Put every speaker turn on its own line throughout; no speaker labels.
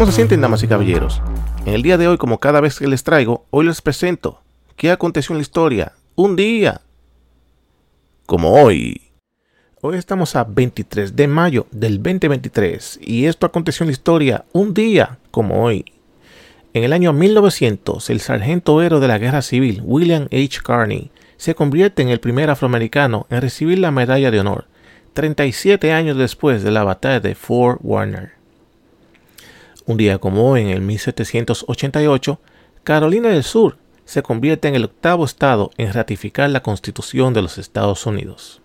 ¿Cómo se sienten, damas y caballeros? En el día de hoy, como cada vez que les traigo, hoy les presento qué aconteció en la historia. Un día como hoy. Hoy estamos a 23 de mayo del 2023 y esto aconteció en la historia un día como hoy. En el año 1900, el sargento héroe de la guerra civil, William H. Carney, se convierte en el primer afroamericano en recibir la medalla de honor, 37 años después de la batalla de Fort Warner. Un día como hoy, en el 1788, Carolina del Sur se convierte en el octavo estado en ratificar la Constitución de los Estados Unidos.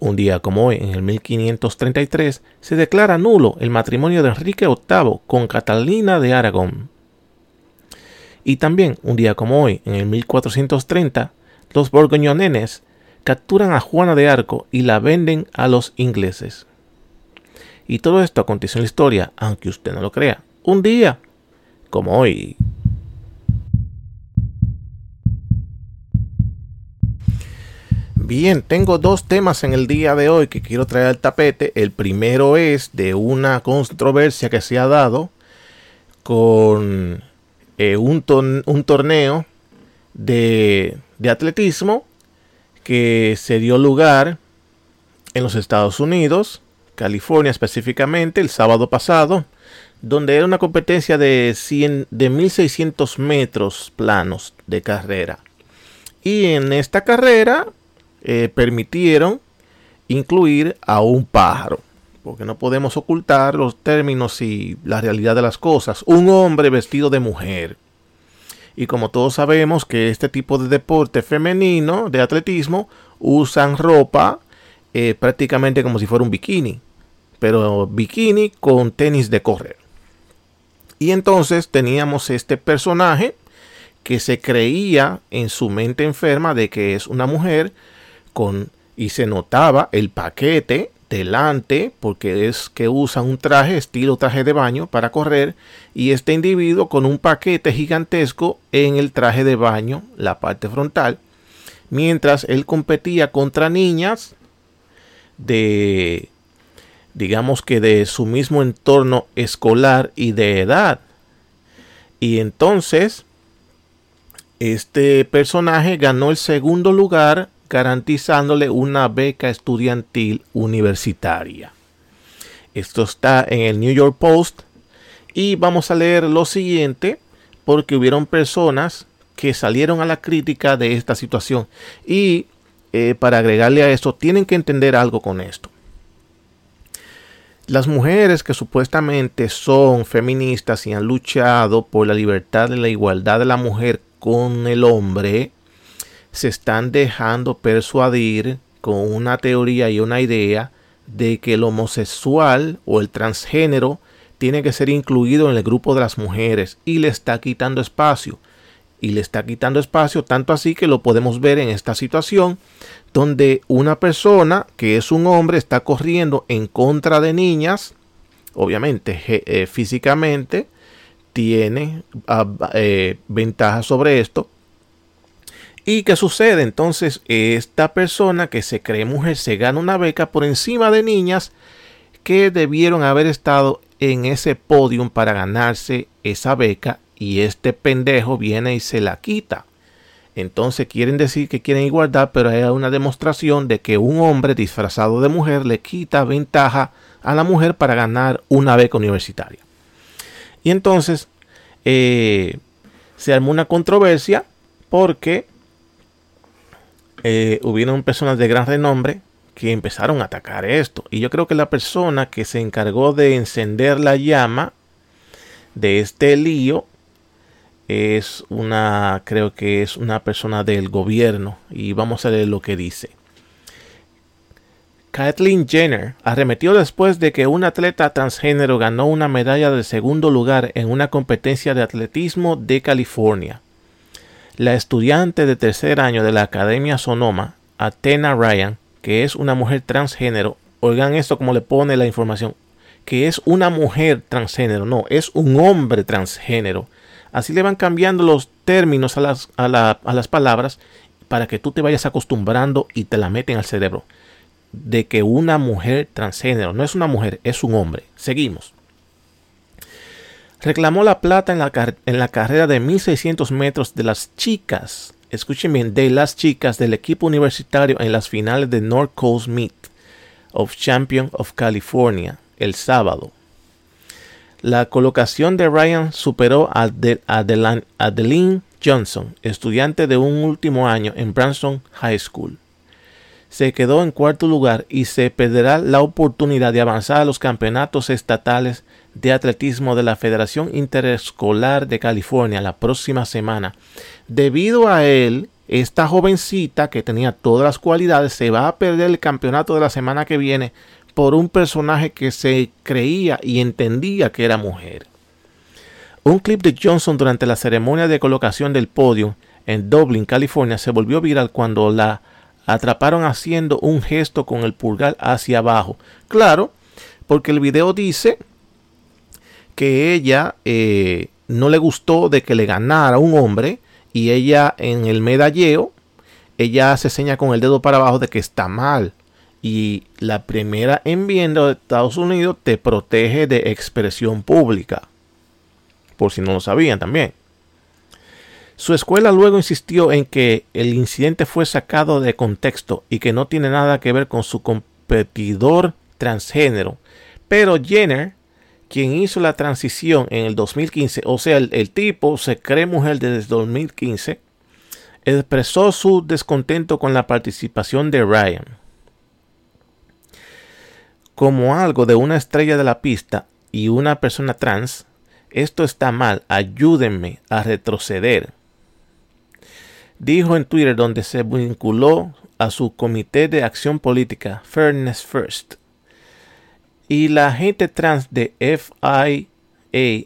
Un día como hoy, en el 1533, se declara nulo el matrimonio de Enrique VIII con Catalina de Aragón. Y también, un día como hoy, en el 1430, los borgoñonenes capturan a Juana de Arco y la venden a los ingleses. Y todo esto aconteció en la historia, aunque usted no lo crea. Un día, como hoy. Bien, tengo dos temas en el día de hoy que quiero traer al tapete. El primero es de una controversia que se ha dado con eh, un, torneo de atletismo que se dio lugar en los Estados Unidos California específicamente, el sábado pasado, donde era una competencia de, 100, de 1600 metros planos de carrera. Y en esta carrera eh, permitieron incluir a un pájaro, porque no podemos ocultar los términos y la realidad de las cosas. Un hombre vestido de mujer. Y como todos sabemos que este tipo de deporte femenino, de atletismo, usan ropa eh, prácticamente como si fuera un bikini, pero bikini con tenis de correr. Y entonces teníamos este personaje que se creía en su mente enferma de que es una mujer con y se notaba el paquete delante porque es que usa un traje estilo traje de baño para correr y este individuo con un paquete gigantesco en el traje de baño la parte frontal mientras él competía contra niñas de, digamos que de su mismo entorno escolar y de edad. Y entonces, este personaje ganó el segundo lugar garantizándole una beca estudiantil universitaria. Esto está en el New York Post y vamos a leer lo siguiente porque hubieron personas que salieron a la crítica de esta situación y eh, para agregarle a esto, tienen que entender algo con esto. Las mujeres que supuestamente son feministas y han luchado por la libertad y la igualdad de la mujer con el hombre, se están dejando persuadir con una teoría y una idea de que el homosexual o el transgénero tiene que ser incluido en el grupo de las mujeres y le está quitando espacio y le está quitando espacio, tanto así que lo podemos ver en esta situación donde una persona que es un hombre está corriendo en contra de niñas, obviamente eh, físicamente tiene ah, eh, ventajas sobre esto. ¿Y qué sucede? Entonces, esta persona que se cree mujer se gana una beca por encima de niñas que debieron haber estado en ese podium para ganarse esa beca y este pendejo viene y se la quita. Entonces quieren decir que quieren igualdad, pero hay una demostración de que un hombre disfrazado de mujer le quita ventaja a la mujer para ganar una beca universitaria. Y entonces eh, se armó una controversia porque eh, hubieron personas de gran renombre que empezaron a atacar esto. Y yo creo que la persona que se encargó de encender la llama de este lío es una, creo que es una persona del gobierno y vamos a leer lo que dice. Kathleen Jenner arremetió después de que un atleta transgénero ganó una medalla de segundo lugar en una competencia de atletismo de California. La estudiante de tercer año de la Academia Sonoma, Athena Ryan, que es una mujer transgénero, oigan esto como le pone la información, que es una mujer transgénero, no, es un hombre transgénero Así le van cambiando los términos a las, a, las palabras para que tú te vayas acostumbrando y te la meten al cerebro. De que una mujer transgénero no es una mujer, es un hombre. Seguimos. reclamó la plata en la, en la carrera de 1600 metros de las chicas. Escuchen bien, de las chicas del equipo universitario en las finales de North Coast Meet of Champion of California el sábado. La colocación de Ryan superó a Adeline Johnson, estudiante de un último año en Branson High School. Se quedó en cuarto lugar y se perderá la oportunidad de avanzar a los campeonatos estatales de atletismo de la Federación Interescolar de California la próxima semana. Debido a él, esta jovencita que tenía todas las cualidades se va a perder el campeonato de la semana que viene por un personaje que se creía y entendía que era mujer. Un clip de Johnson durante la ceremonia de colocación del podio en Dublin, California, se volvió viral cuando la atraparon haciendo un gesto con el pulgar hacia abajo. Claro, porque el video dice que ella eh, no le gustó de que le ganara un hombre y ella en el medalleo, ella se seña con el dedo para abajo de que está mal. Y la primera enmienda de Estados Unidos te protege de expresión pública. Por si no lo sabían también. Su escuela luego insistió en que el incidente fue sacado de contexto y que no tiene nada que ver con su competidor transgénero. Pero Jenner, quien hizo la transición en el 2015, o sea, el, tipo se cree mujer desde 2015, expresó su descontento con la participación de Ryan. Como algo de una estrella de la pista y una persona trans, esto está mal, ayúdenme a retroceder dijo en Twitter donde se vinculó a su comité de acción política Fairness First. Y la gente trans de FIA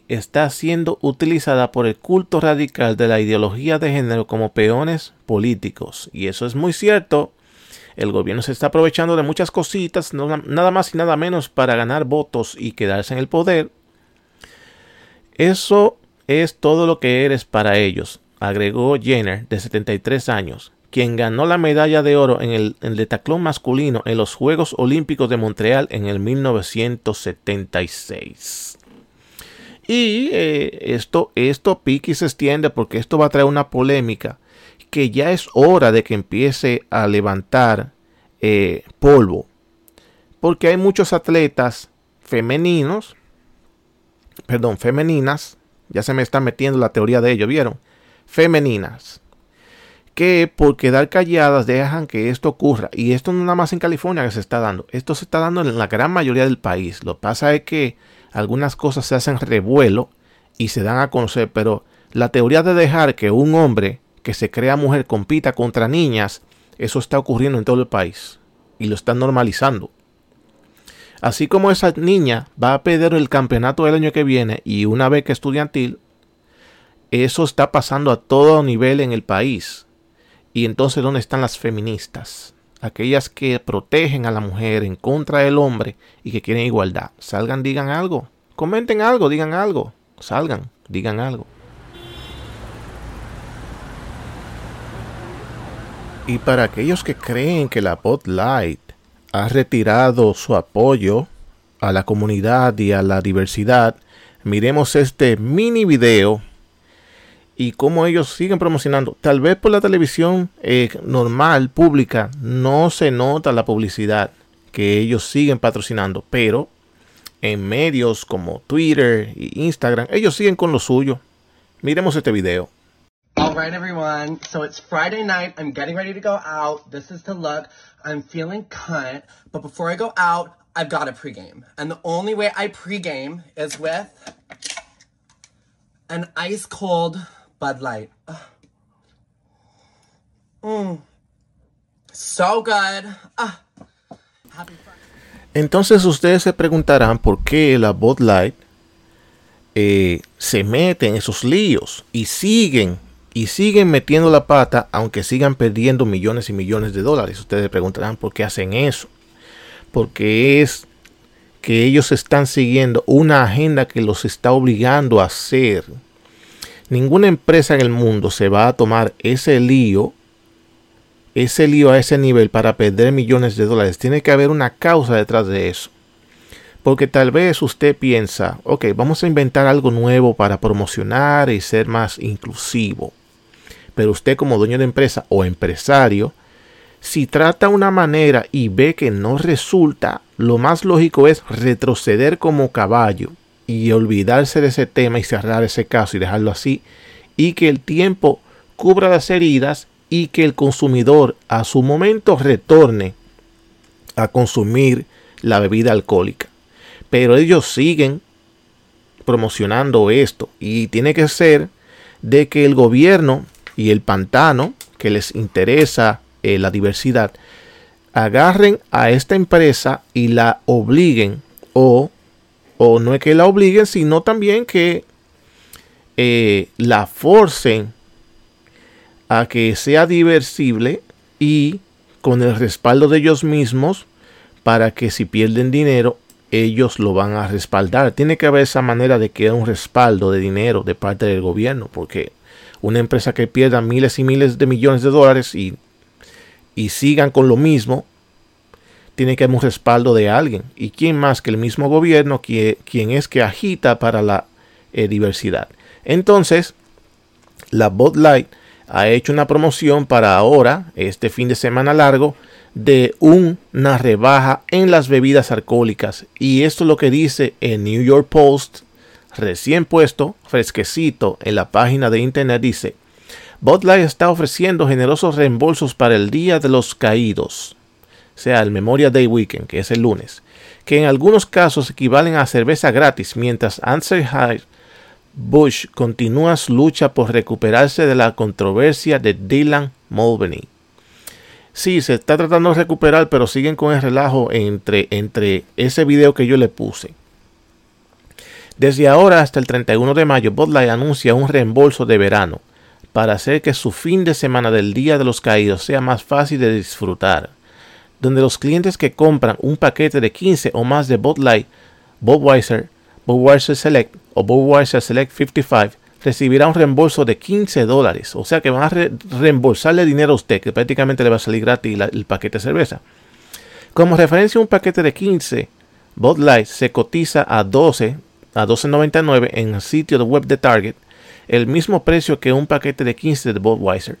está siendo utilizada por el culto radical de la ideología de género como peones políticos. Y eso es muy cierto. El gobierno se está aprovechando de muchas cositas, nada más y nada menos para ganar votos y quedarse en el poder. Eso es todo lo que eres para ellos agregó Jenner, de 73 años, quien ganó la medalla de oro en el, en masculino en los Juegos Olímpicos de Montreal en el 1976. Y eh, esto, esto y se extiende porque esto va a traer una polémica que ya es hora de que empiece a levantar eh, polvo. Porque hay muchos atletas femeninos, perdón, femeninas, ya se me está metiendo la teoría de ello, ¿vieron? femeninas que por quedar calladas dejan que esto ocurra. Y esto no nada más en California que se está dando. Esto se está dando en la gran mayoría del país. Lo que pasa es que algunas cosas se hacen revuelo y se dan a conocer. Pero la teoría de dejar que un hombre que se crea mujer compita contra niñas, eso está ocurriendo en todo el país. Y lo están normalizando. Así como esa niña va a perder el campeonato del año que viene y una beca estudiantil, eso está pasando a todo nivel en el país. Y entonces, ¿dónde están las feministas? Aquellas que protegen a la mujer en contra del hombre y que quieren igualdad. Salgan, digan algo. Comenten algo, digan algo. Salgan, digan algo. Y para aquellos que creen que la Bot Light ha retirado su apoyo a la comunidad y a la diversidad, miremos este mini video y cómo ellos siguen promocionando. Tal vez por la televisión eh, normal, pública, no se nota la publicidad que ellos siguen patrocinando, pero en medios como Twitter e Instagram, ellos siguen con lo suyo. Miremos este video.
Alright everyone, so it's Friday night, I'm getting ready to go out, this is the look, I'm feeling cut, but before I go out, I've got a pregame. And the only way I pregame is with an ice cold Bud Light. Mm. So good. Ah.
Entonces ustedes se preguntarán por qué la Bud Light eh, se mete en esos líos y siguen y siguen metiendo la pata aunque sigan perdiendo millones y millones de dólares. Ustedes preguntarán por qué hacen eso. Porque es que ellos están siguiendo una agenda que los está obligando a hacer Ninguna empresa en el mundo se va a tomar ese lío, ese lío a ese nivel para perder millones de dólares. Tiene que haber una causa detrás de eso. Porque tal vez usted piensa, ok, vamos a inventar algo nuevo para promocionar y ser más inclusivo. Pero usted como dueño de empresa o empresario, si trata una manera y ve que no resulta, lo más lógico es retroceder como caballo y olvidarse de ese tema y cerrar ese caso y dejarlo así y que el tiempo cubra las heridas y que el consumidor a su momento retorne a consumir la bebida alcohólica. Pero ellos siguen promocionando esto y tiene que ser de que el gobierno y el pantano que les interesa eh, la diversidad agarren a esta empresa y la obliguen o, o no es que la obliguen sino también que eh, la forcen a que sea diversible y con el respaldo de ellos mismos para que si pierden dinero ellos lo van a respaldar. Tiene que haber esa manera de que haya un respaldo de dinero de parte del gobierno, porque una empresa que pierda miles y miles de millones de dólares y, y sigan con lo mismo, tiene que haber un respaldo de alguien. ¿Y quién más que el mismo gobierno, quien es que agita para la eh, diversidad? Entonces, la Bot Light ha hecho una promoción para ahora, este fin de semana largo, de una rebaja en las bebidas alcohólicas. Y esto es lo que dice el New York Post, recién puesto, fresquecito en la página de internet, dice, Bud Light está ofreciendo generosos reembolsos para el Día de los Caídos, sea, el Memorial Day Weekend, que es el lunes, que en algunos casos equivalen a cerveza gratis, mientras High Bush continúa su lucha por recuperarse de la controversia de Dylan Mulvaney. Sí, se está tratando de recuperar, pero siguen con el relajo entre, entre ese video que yo le puse. Desde ahora hasta el 31 de mayo, Bud anuncia un reembolso de verano para hacer que su fin de semana del Día de los Caídos sea más fácil de disfrutar, donde los clientes que compran un paquete de 15 o más de Bud Light, Budweiser, Budweiser Select o Budweiser Select 55 recibirá un reembolso de 15 dólares. O sea que van a reembolsarle dinero a usted, que prácticamente le va a salir gratis el paquete de cerveza. Como referencia, un paquete de 15 Bud Light se cotiza a 12 a 12.99 en el sitio web de Target, el mismo precio que un paquete de 15 de Budweiser.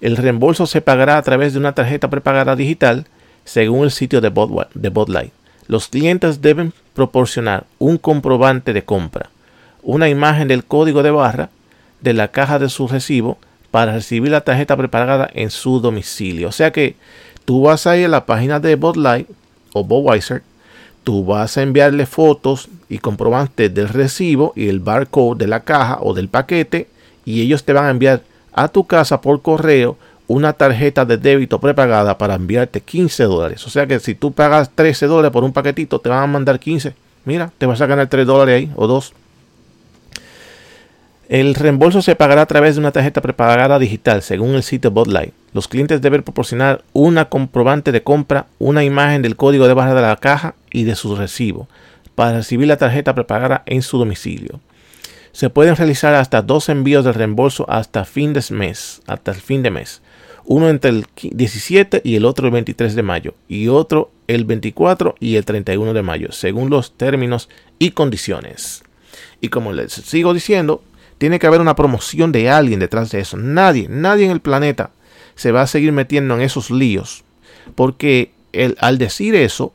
El reembolso se pagará a través de una tarjeta prepagada digital, según el sitio de Bud Light. Los clientes deben proporcionar un comprobante de compra, una imagen del código de barra de la caja de su recibo para recibir la tarjeta preparada en su domicilio. O sea que tú vas a ir a la página de Bud Light o Budweiser, tú vas a enviarle fotos y comprobantes del recibo y el barcode de la caja o del paquete y ellos te van a enviar a tu casa por correo una tarjeta de débito prepagada para enviarte 15 dólares. O sea que si tú pagas 13 dólares por un paquetito, te van a mandar 15. Mira, te vas a ganar 3 dólares ahí o 2. El reembolso se pagará a través de una tarjeta prepagada digital, según el sitio Botlight. Los clientes deben proporcionar una comprobante de compra, una imagen del código de barra de la caja y de su recibo para recibir la tarjeta prepagada en su domicilio. Se pueden realizar hasta dos envíos de reembolso hasta fin de mes, hasta el fin de mes. Uno entre el 17 y el otro el 23 de mayo y otro el 24 y el 31 de mayo, según los términos y condiciones. Y como les sigo diciendo, tiene que haber una promoción de alguien detrás de eso. Nadie, nadie en el planeta se va a seguir metiendo en esos líos. Porque el, al decir eso,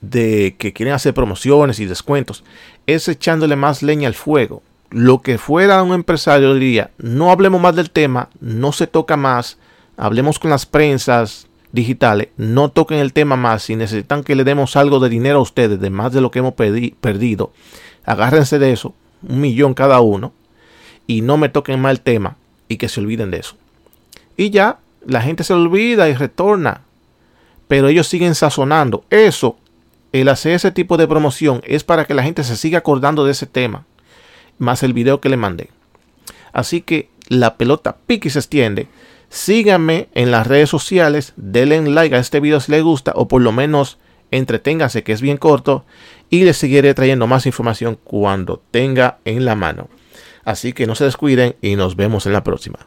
de que quieren hacer promociones y descuentos, es echándole más leña al fuego. Lo que fuera un empresario diría, no hablemos más del tema, no se toca más, hablemos con las prensas digitales, no toquen el tema más, si necesitan que le demos algo de dinero a ustedes, de más de lo que hemos perdido, agárrense de eso, un millón cada uno, y no me toquen mal tema y que se olviden de eso. Y ya, la gente se olvida y retorna, pero ellos siguen sazonando. Eso, el hacer ese tipo de promoción es para que la gente se siga acordando de ese tema, más el video que le mandé. Así que la pelota pique y se extiende. Síganme en las redes sociales, denle like a este video si les gusta o por lo menos entreténgase que es bien corto y les seguiré trayendo más información cuando tenga en la mano. Así que no se descuiden y nos vemos en la próxima.